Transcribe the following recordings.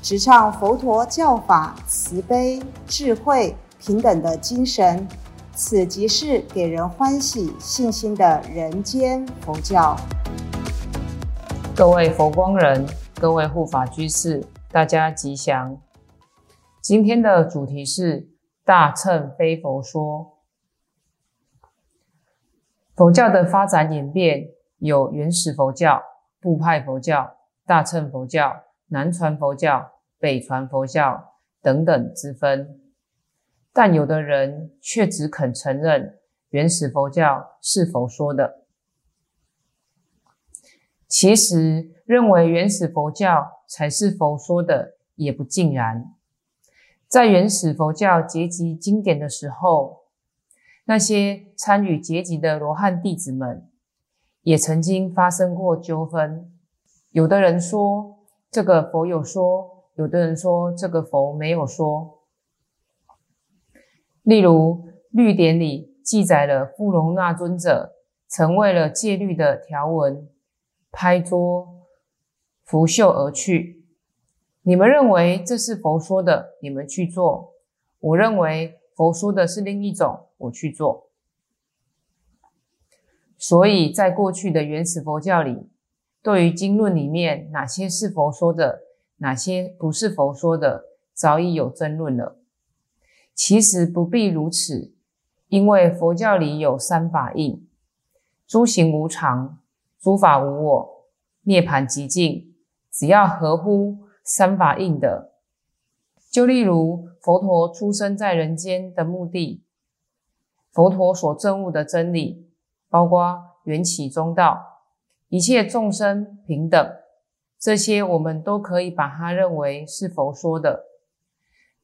直唱佛陀教法慈悲、智慧、平等的精神。此即是给人欢喜、信心的人间佛教。各位佛光人，各位护法居士，大家吉祥。今天的主题是大乘非佛说。佛教的发展演变有原始佛教、部派佛教、大乘佛教、南传佛教、北传佛教等等之分。但有的人却只肯承认原始佛教是佛说的。其实，认为原始佛教才是佛说的也不尽然。在原始佛教结集经典的时候，那些参与结集的罗汉弟子们也曾经发生过纠纷。有的人说这个佛有说，有的人说这个佛没有说。例如，律典里记载了富隆那尊者曾为了戒律的条文，拍桌拂袖而去。你们认为这是佛说的，你们去做；我认为佛说的是另一种，我去做。所以在过去的原始佛教里，对于经论里面哪些是佛说的，哪些不是佛说的，早已有争论了。其实不必如此，因为佛教里有三法印：诸行无常，诸法无我，涅盘极静。只要合乎三法印的，就例如佛陀出生在人间的目的，佛陀所证悟的真理，包括缘起中道，一切众生平等，这些我们都可以把它认为是佛说的。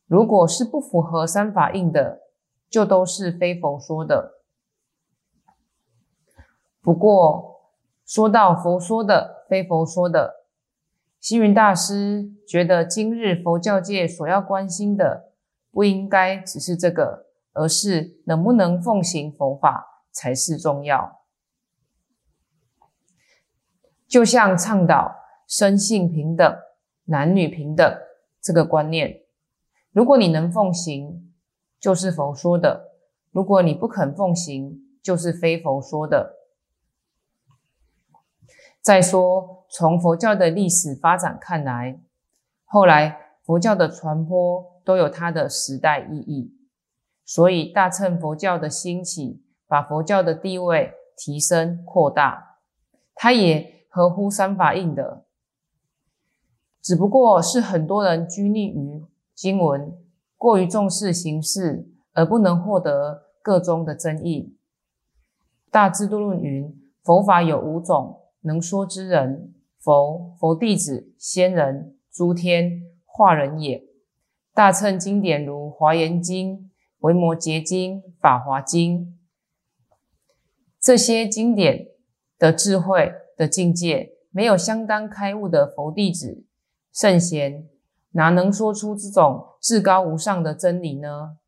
如果是不符合三法印的，就都是非佛说的。不过，说到佛说的、非佛说的，星云大师觉得，今日佛教界所要关心的，不应该只是这个，而是能不能奉行佛法才是重要。就像倡导生性平等、男女平等这个观念。如果你能奉行，就是佛说的；如果你不肯奉行，就是非佛说的。再说，从佛教的历史发展看来，后来佛教的传播都有它的时代意义，所以大乘佛教的兴起，把佛教的地位提升扩大，它也合乎三法印的，只不过是很多人拘泥于。经文过于重视形式，而不能获得个中的真意。大智度论云：佛法有五种能说之人：佛、佛弟子、仙人、诸天、化人也。大乘经典如《华严经》《维摩诘经》《法华经》，这些经典的智慧的境界，没有相当开悟的佛弟子、圣贤。哪能说出这种至高无上的真理呢？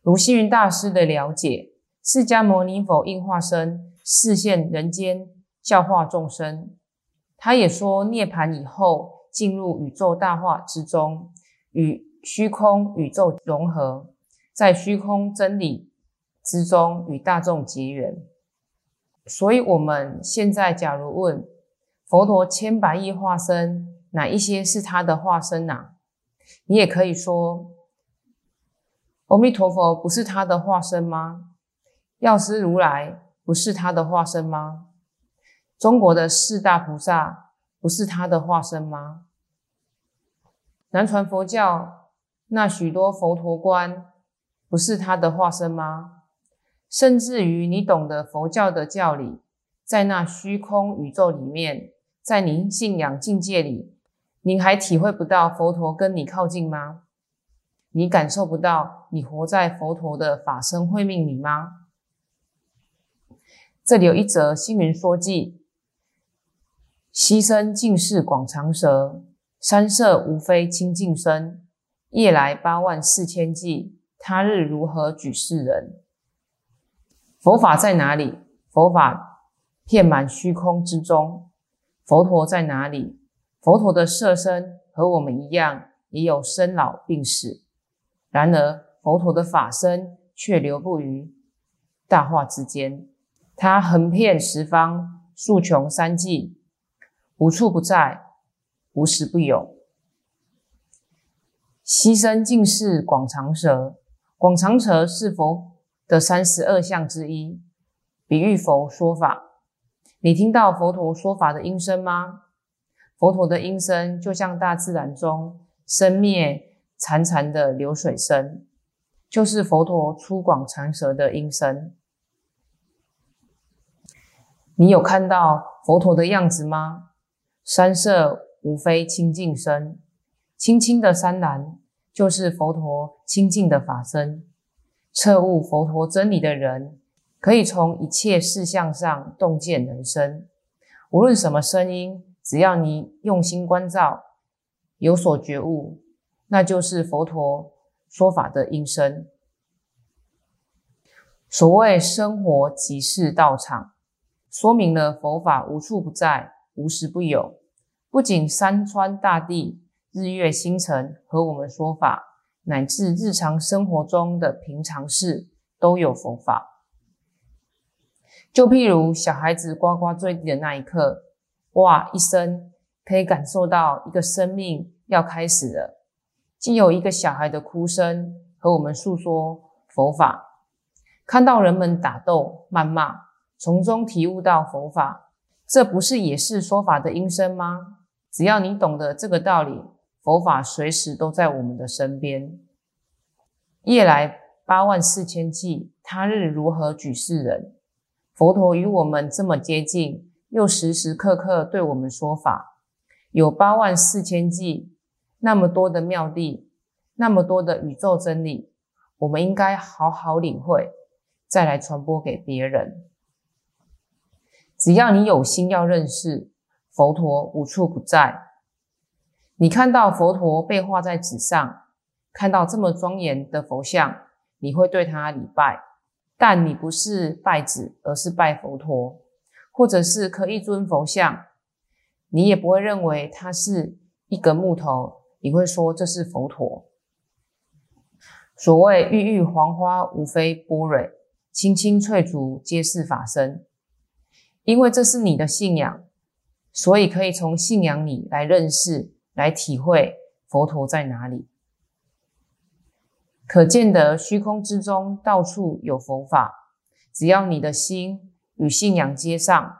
如星云大师的了解，释迦牟尼佛应化身示现人间，教化众生。他也说，涅盘以后进入宇宙大化之中，与虚空宇宙融合，在虚空真理之中与大众结缘。所以，我们现在假如问佛陀千百亿化身。哪一些是他的化身呐？你也可以说，阿弥陀佛不是他的化身吗？药师如来不是他的化身吗？中国的四大菩萨不是他的化身吗？南传佛教那许多佛陀观不是他的化身吗？甚至于你懂得佛教的教理，在那虚空宇宙里面，在您信仰境界里。您还体会不到佛陀跟你靠近吗？你感受不到你活在佛陀的法身慧命里吗？这里有一则星云说记：溪声尽是广长舌，山色无非清净身。夜来八万四千计，他日如何举世人？佛法在哪里？佛法遍满虚空之中。佛陀在哪里？佛陀的色身和我们一样，也有生老病死。然而，佛陀的法身却留步于大化之间。他横遍十方，数穷三际，无处不在，无时不有。牺牲尽是广长舌，广长舌是佛。的三十二相之一，比喻佛说法。你听到佛陀说法的音声吗？佛陀的音声就像大自然中生灭潺潺的流水声，就是佛陀粗广长舌的音声。你有看到佛陀的样子吗？山色无非清净身，清清的山岚就是佛陀清净的法身。彻悟佛陀真理的人，可以从一切事项上洞见人生。无论什么声音，只要你用心关照，有所觉悟，那就是佛陀说法的音声。所谓生活即是道场，说明了佛法无处不在，无时不有。不仅山川大地、日月星辰和我们说法。乃至日常生活中的平常事都有佛法。就譬如小孩子呱呱坠地的那一刻，哇一声，可以感受到一个生命要开始了。既有一个小孩的哭声和我们诉说佛法，看到人们打斗、谩骂，从中体悟到佛法，这不是也是说法的音声吗？只要你懂得这个道理。佛法随时都在我们的身边。夜来八万四千计，他日如何举世人？佛陀与我们这么接近，又时时刻刻对我们说法，有八万四千计，那么多的妙地，那么多的宇宙真理，我们应该好好领会，再来传播给别人。只要你有心要认识，佛陀无处不在。你看到佛陀被画在纸上，看到这么庄严的佛像，你会对他礼拜，但你不是拜子，而是拜佛陀，或者是刻一尊佛像，你也不会认为它是一根木头，你会说这是佛陀。所谓郁郁黄花，无非波蕊；青青翠竹，皆是法身。因为这是你的信仰，所以可以从信仰里来认识。来体会佛陀在哪里，可见得虚空之中到处有佛法，只要你的心与信仰接上，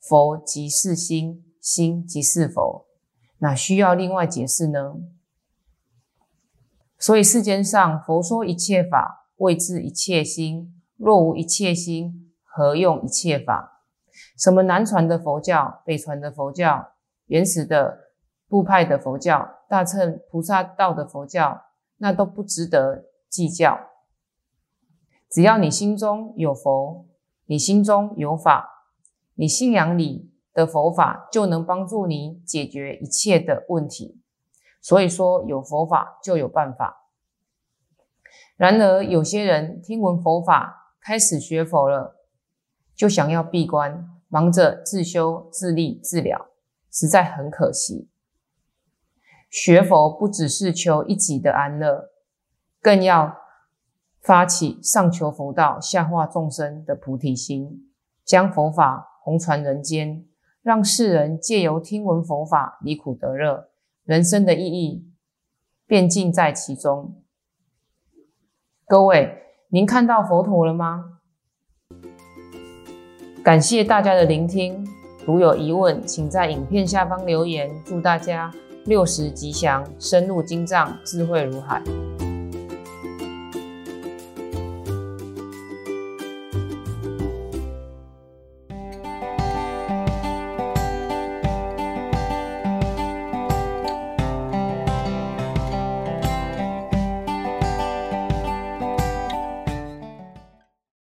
佛即是心，心即是佛，哪需要另外解释呢？所以世间上佛说一切法，谓自一切心。若无一切心，何用一切法？什么南传的佛教，北传的佛教，原始的。部派的佛教、大乘菩萨道的佛教，那都不值得计较。只要你心中有佛，你心中有法，你信仰里的佛法就能帮助你解决一切的问题。所以说，有佛法就有办法。然而，有些人听闻佛法，开始学佛了，就想要闭关，忙着自修、自立、自了，实在很可惜。学佛不只是求一己的安乐，更要发起上求佛道、下化众生的菩提心，将佛法弘传人间，让世人借由听闻佛法离苦得乐，人生的意义便尽在其中。各位，您看到佛陀了吗？感谢大家的聆听，如有疑问，请在影片下方留言。祝大家！六十吉祥，深入经藏，智慧如海。